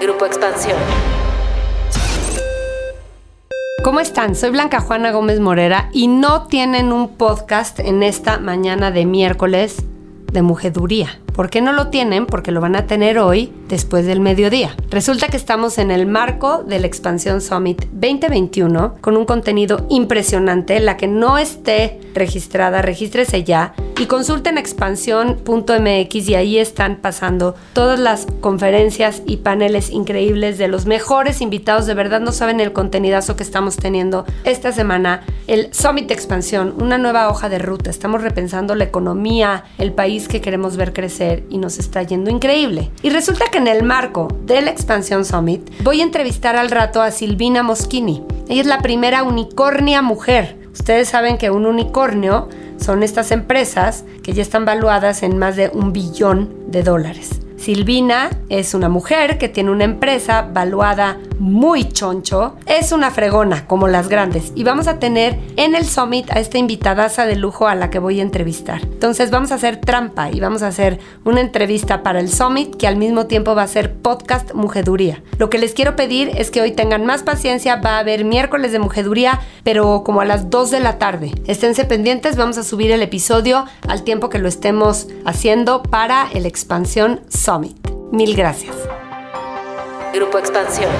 Grupo Expansión. ¿Cómo están? Soy Blanca Juana Gómez Morera y no tienen un podcast en esta mañana de miércoles de mujeduría. ¿Por qué no lo tienen? Porque lo van a tener hoy después del mediodía. Resulta que estamos en el marco del Expansión Summit 2021 con un contenido impresionante. La que no esté registrada, regístrese ya y consulten expansión.mx y ahí están pasando todas las conferencias y paneles increíbles de los mejores invitados. De verdad no saben el contenidazo que estamos teniendo esta semana. El Summit Expansión, una nueva hoja de ruta. Estamos repensando la economía, el país que queremos ver crecer y nos está yendo increíble. Y resulta que en el marco del Expansión Summit voy a entrevistar al rato a Silvina Moschini. Ella es la primera unicornia mujer. Ustedes saben que un unicornio son estas empresas que ya están valuadas en más de un billón de dólares. Silvina es una mujer que tiene una empresa valuada muy choncho. Es una fregona, como las grandes. Y vamos a tener en el Summit a esta invitadaza de lujo a la que voy a entrevistar. Entonces vamos a hacer trampa y vamos a hacer una entrevista para el Summit que al mismo tiempo va a ser podcast Mujeduría. Lo que les quiero pedir es que hoy tengan más paciencia. Va a haber miércoles de Mujeduría, pero como a las 2 de la tarde. Esténse pendientes, vamos a subir el episodio al tiempo que lo estemos haciendo para el Expansión Summit. Mil gracias. Grupo Expansión.